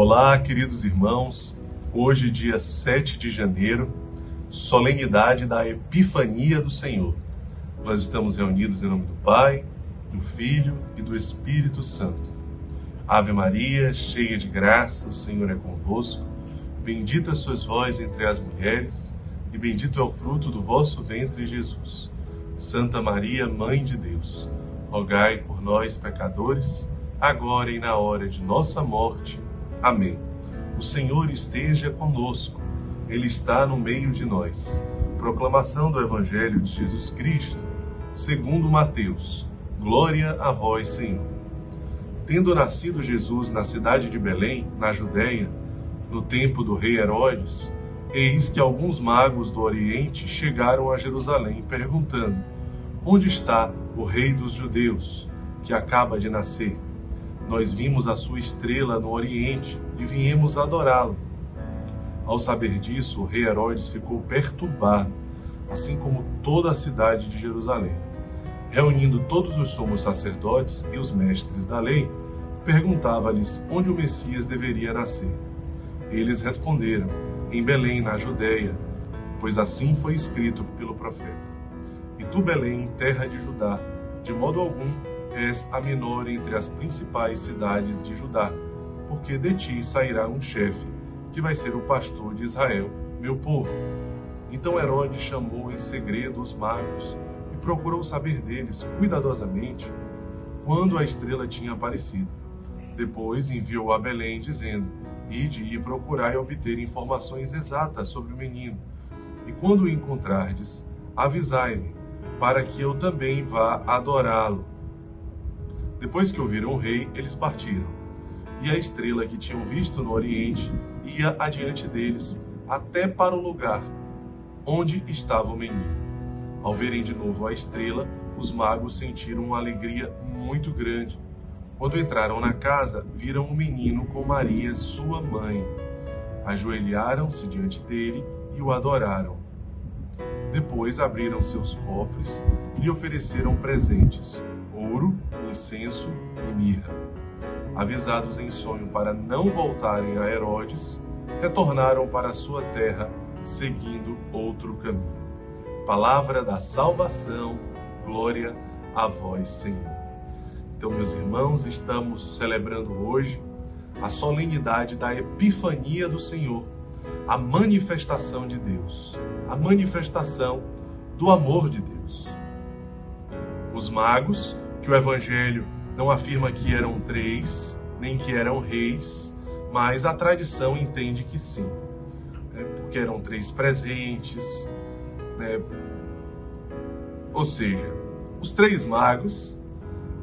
Olá, queridos irmãos. Hoje, dia 7 de janeiro, solenidade da Epifania do Senhor. Nós estamos reunidos em nome do Pai, do Filho e do Espírito Santo. Ave Maria, cheia de graça, o Senhor é convosco. Bendita sois vós entre as mulheres, e bendito é o fruto do vosso ventre, Jesus. Santa Maria, Mãe de Deus, rogai por nós, pecadores, agora e na hora de nossa morte. Amém. O Senhor esteja conosco, Ele está no meio de nós. Proclamação do Evangelho de Jesus Cristo, segundo Mateus. Glória a vós, Senhor. Tendo nascido Jesus na cidade de Belém, na Judéia, no tempo do rei Herodes, eis que alguns magos do Oriente chegaram a Jerusalém, perguntando: Onde está o rei dos judeus, que acaba de nascer? Nós vimos a sua estrela no Oriente e viemos adorá-lo. Ao saber disso, o rei Herodes ficou perturbado, assim como toda a cidade de Jerusalém. Reunindo todos os sumos sacerdotes e os mestres da lei, perguntava-lhes onde o Messias deveria nascer. Eles responderam: Em Belém, na Judéia, pois assim foi escrito pelo profeta. E tu, Belém, terra de Judá, de modo algum és a menor entre as principais cidades de Judá, porque de ti sairá um chefe, que vai ser o pastor de Israel, meu povo. Então Herodes chamou em segredo os magos e procurou saber deles cuidadosamente quando a estrela tinha aparecido. Depois enviou a Belém, dizendo: Ide e procurai obter informações exatas sobre o menino, e quando o encontrardes, avisai-me, para que eu também vá adorá-lo. Depois que ouviram o rei, eles partiram. E a estrela que tinham visto no oriente ia adiante deles, até para o lugar onde estava o menino. Ao verem de novo a estrela, os magos sentiram uma alegria muito grande. Quando entraram na casa, viram o menino com Maria, sua mãe. Ajoelharam-se diante dele e o adoraram. Depois abriram seus cofres e lhe ofereceram presentes ouro, incenso e mirra. Avisados em sonho para não voltarem a Herodes, retornaram para sua terra, seguindo outro caminho. Palavra da salvação, glória a vós, Senhor. Então, meus irmãos, estamos celebrando hoje a solenidade da Epifania do Senhor, a manifestação de Deus, a manifestação do amor de Deus. Os magos que o Evangelho não afirma que eram três, nem que eram reis, mas a tradição entende que sim, né? porque eram três presentes. Né? Ou seja, os três magos,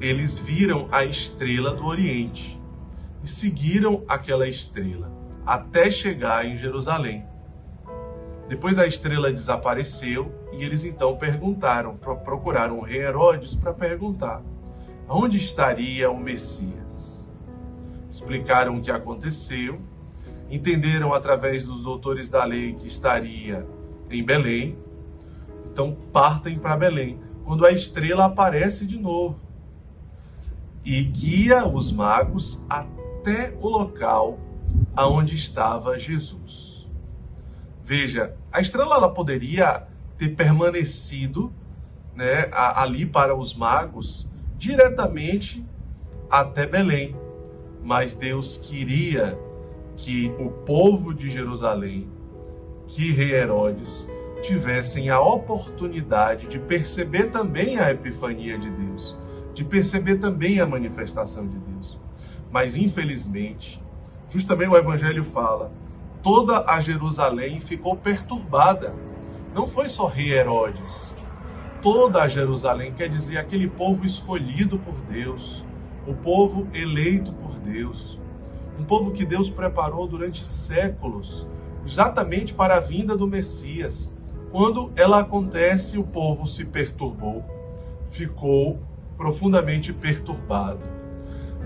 eles viram a estrela do Oriente e seguiram aquela estrela até chegar em Jerusalém. Depois a estrela desapareceu e eles então perguntaram, procuraram o rei Herodes para perguntar onde estaria o Messias. Explicaram o que aconteceu, entenderam através dos doutores da lei que estaria em Belém, então partem para Belém, quando a estrela aparece de novo e guia os magos até o local aonde estava Jesus. Veja, a estrela ela poderia ter permanecido né, ali para os magos diretamente até Belém. Mas Deus queria que o povo de Jerusalém, que rei Herodes, tivessem a oportunidade de perceber também a epifania de Deus, de perceber também a manifestação de Deus. Mas infelizmente, justamente o evangelho fala, toda a Jerusalém ficou perturbada. Não foi só rei Herodes, toda Jerusalém, quer dizer, aquele povo escolhido por Deus, o povo eleito por Deus, um povo que Deus preparou durante séculos, exatamente para a vinda do Messias. Quando ela acontece, o povo se perturbou, ficou profundamente perturbado.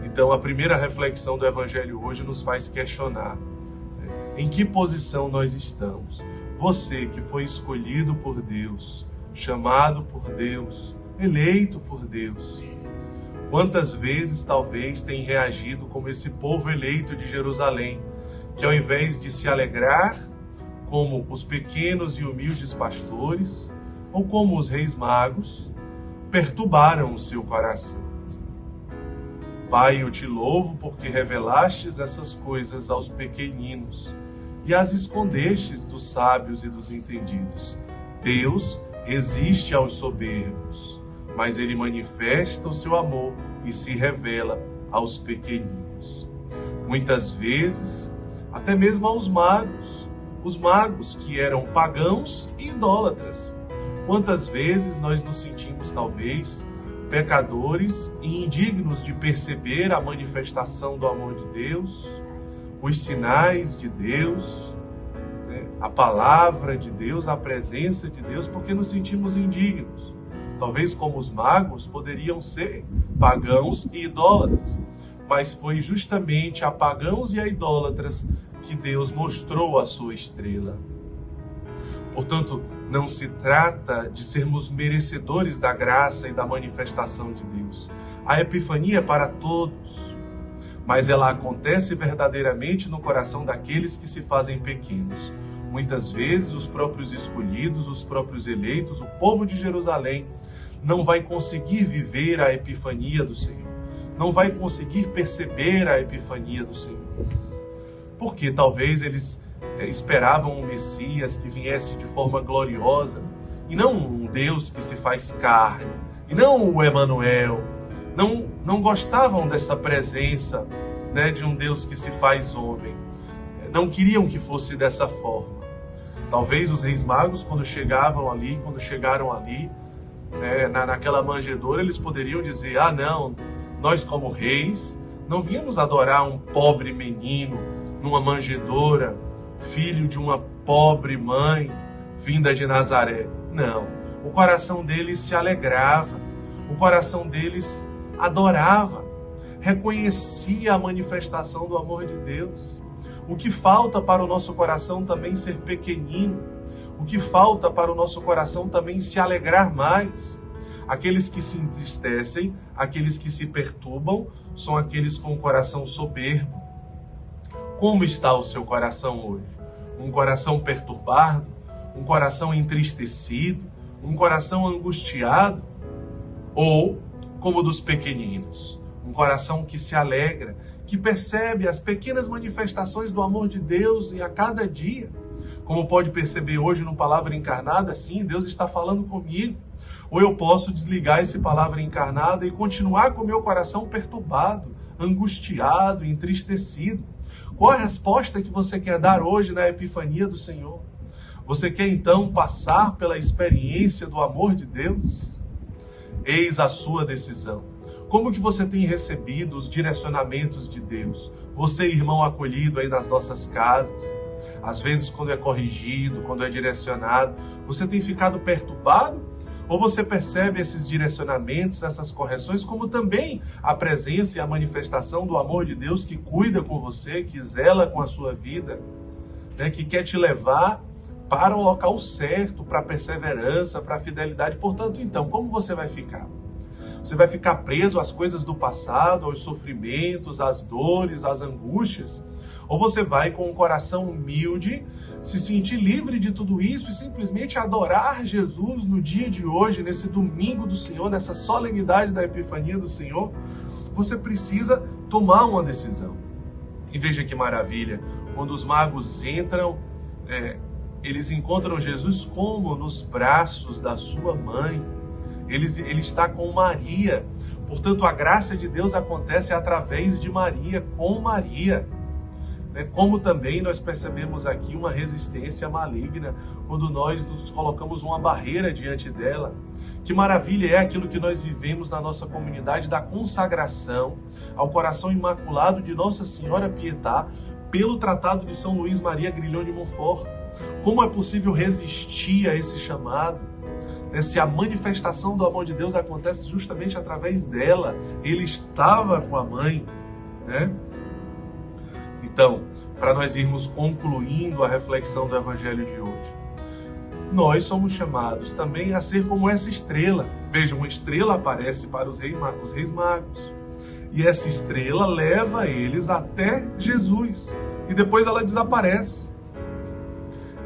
Então, a primeira reflexão do Evangelho hoje nos faz questionar né, em que posição nós estamos. Você que foi escolhido por Deus, chamado por Deus, eleito por Deus. Quantas vezes talvez tem reagido como esse povo eleito de Jerusalém, que ao invés de se alegrar como os pequenos e humildes pastores, ou como os reis magos, perturbaram o seu coração. Pai, eu te louvo porque revelastes essas coisas aos pequeninos e as escondestes dos sábios e dos entendidos. Deus resiste aos soberbos, mas ele manifesta o seu amor e se revela aos pequeninos. Muitas vezes, até mesmo aos magos, os magos que eram pagãos e idólatras. Quantas vezes nós nos sentimos, talvez, pecadores e indignos de perceber a manifestação do amor de Deus, os sinais de Deus? A palavra de Deus, a presença de Deus, porque nos sentimos indignos. Talvez, como os magos, poderiam ser pagãos e idólatras, mas foi justamente a pagãos e a idólatras que Deus mostrou a sua estrela. Portanto, não se trata de sermos merecedores da graça e da manifestação de Deus. A epifania é para todos, mas ela acontece verdadeiramente no coração daqueles que se fazem pequenos. Muitas vezes, os próprios escolhidos, os próprios eleitos, o povo de Jerusalém, não vai conseguir viver a epifania do Senhor, não vai conseguir perceber a epifania do Senhor. Porque talvez eles é, esperavam um Messias que viesse de forma gloriosa, e não um Deus que se faz carne, e não o Emanuel. Não, não gostavam dessa presença né, de um Deus que se faz homem. Não queriam que fosse dessa forma. Talvez os reis magos, quando chegavam ali, quando chegaram ali, é, na, naquela manjedoura, eles poderiam dizer: Ah, não, nós como reis não viemos adorar um pobre menino numa manjedoura filho de uma pobre mãe vinda de Nazaré. Não. O coração deles se alegrava, o coração deles adorava, reconhecia a manifestação do amor de Deus. O que falta para o nosso coração também ser pequenino, o que falta para o nosso coração também se alegrar mais. Aqueles que se entristecem, aqueles que se perturbam, são aqueles com o coração soberbo, como está o seu coração hoje? Um coração perturbado? Um coração entristecido? Um coração angustiado? Ou, como dos pequeninos, um coração que se alegra, que percebe as pequenas manifestações do amor de Deus e a cada dia? Como pode perceber hoje no Palavra Encarnada, sim, Deus está falando comigo. Ou eu posso desligar esse Palavra Encarnada e continuar com meu coração perturbado, angustiado, entristecido. Qual a resposta que você quer dar hoje na epifania do Senhor? Você quer então passar pela experiência do amor de Deus? Eis a sua decisão. Como que você tem recebido os direcionamentos de Deus? Você, irmão acolhido aí nas nossas casas, às vezes quando é corrigido, quando é direcionado, você tem ficado perturbado ou você percebe esses direcionamentos, essas correções, como também a presença e a manifestação do amor de Deus que cuida com você, que zela com a sua vida, né, que quer te levar para o local certo, para a perseverança, para a fidelidade. Portanto, então, como você vai ficar? Você vai ficar preso às coisas do passado, aos sofrimentos, às dores, às angústias? Ou você vai com um coração humilde, se sentir livre de tudo isso e simplesmente adorar Jesus no dia de hoje, nesse domingo do Senhor, nessa solenidade da Epifania do Senhor? Você precisa tomar uma decisão. E veja que maravilha, quando os magos entram, é, eles encontram Jesus como nos braços da sua mãe. Ele, ele está com Maria. Portanto, a graça de Deus acontece através de Maria, com Maria. Né? Como também nós percebemos aqui uma resistência maligna quando nós nos colocamos uma barreira diante dela. Que maravilha é aquilo que nós vivemos na nossa comunidade da consagração ao coração imaculado de Nossa Senhora Pietá pelo Tratado de São Luís Maria Grilhão de Montfort. Como é possível resistir a esse chamado? Né? Se a manifestação do amor de Deus acontece justamente através dela, ele estava com a mãe, né? Então, para nós irmos concluindo a reflexão do Evangelho de hoje, nós somos chamados também a ser como essa estrela, Veja, uma estrela aparece para os reis, os reis magos. E essa estrela leva eles até Jesus. E depois ela desaparece.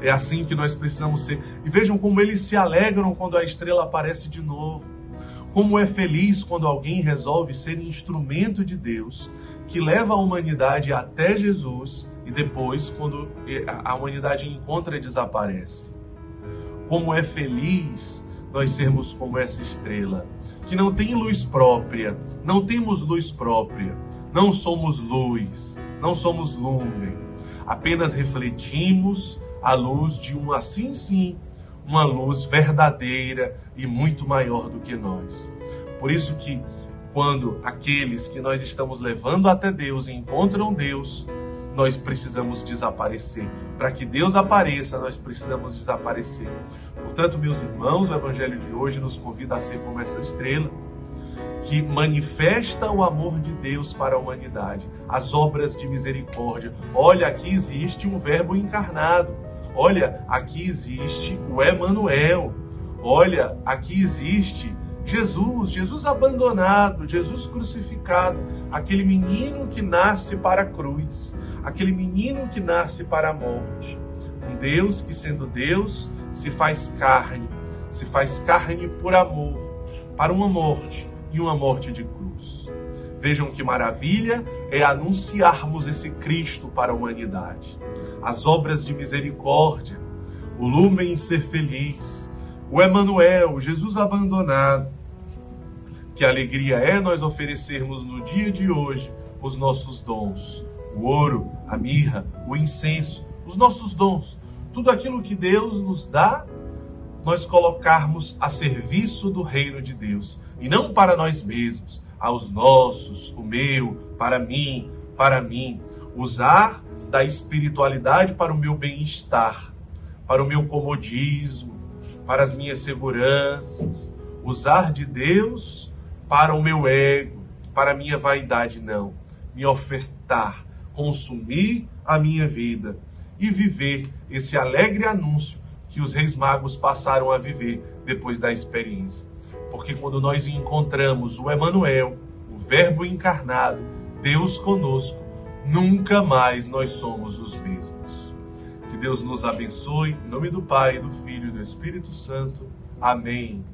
É assim que nós precisamos ser. E vejam como eles se alegram quando a estrela aparece de novo. Como é feliz quando alguém resolve ser instrumento de Deus, que leva a humanidade até Jesus e depois, quando a humanidade encontra, desaparece. Como é feliz nós sermos como essa estrela, que não tem luz própria, não temos luz própria, não somos luz, não somos lume, apenas refletimos a luz de um assim sim, uma luz verdadeira e muito maior do que nós. Por isso que quando aqueles que nós estamos levando até Deus encontram Deus, nós precisamos desaparecer. Para que Deus apareça, nós precisamos desaparecer. Portanto, meus irmãos, o Evangelho de hoje nos convida a ser como essa estrela que manifesta o amor de Deus para a humanidade, as obras de misericórdia. Olha, aqui existe um Verbo encarnado. Olha, aqui existe o Emanuel. Olha, aqui existe Jesus, Jesus abandonado, Jesus crucificado, aquele menino que nasce para a cruz, aquele menino que nasce para a morte. Um Deus que, sendo Deus, se faz carne, se faz carne por amor, para uma morte e uma morte de cruz. Vejam que maravilha é anunciarmos esse Cristo para a humanidade. As obras de misericórdia, o lume em ser feliz, o Emanuel, Jesus abandonado. Que alegria é nós oferecermos no dia de hoje os nossos dons, o ouro, a mirra, o incenso, os nossos dons, tudo aquilo que Deus nos dá, nós colocarmos a serviço do reino de Deus e não para nós mesmos, aos nossos, o meu, para mim, para mim, usar da espiritualidade para o meu bem-estar, para o meu comodismo, para as minhas seguranças, usar de Deus para o meu ego, para a minha vaidade, não. Me ofertar, consumir a minha vida e viver esse alegre anúncio que os reis magos passaram a viver depois da experiência. Porque quando nós encontramos o Emanuel, o Verbo encarnado, Deus conosco, nunca mais nós somos os mesmos. Que Deus nos abençoe, em nome do Pai, do Filho e do Espírito Santo. Amém.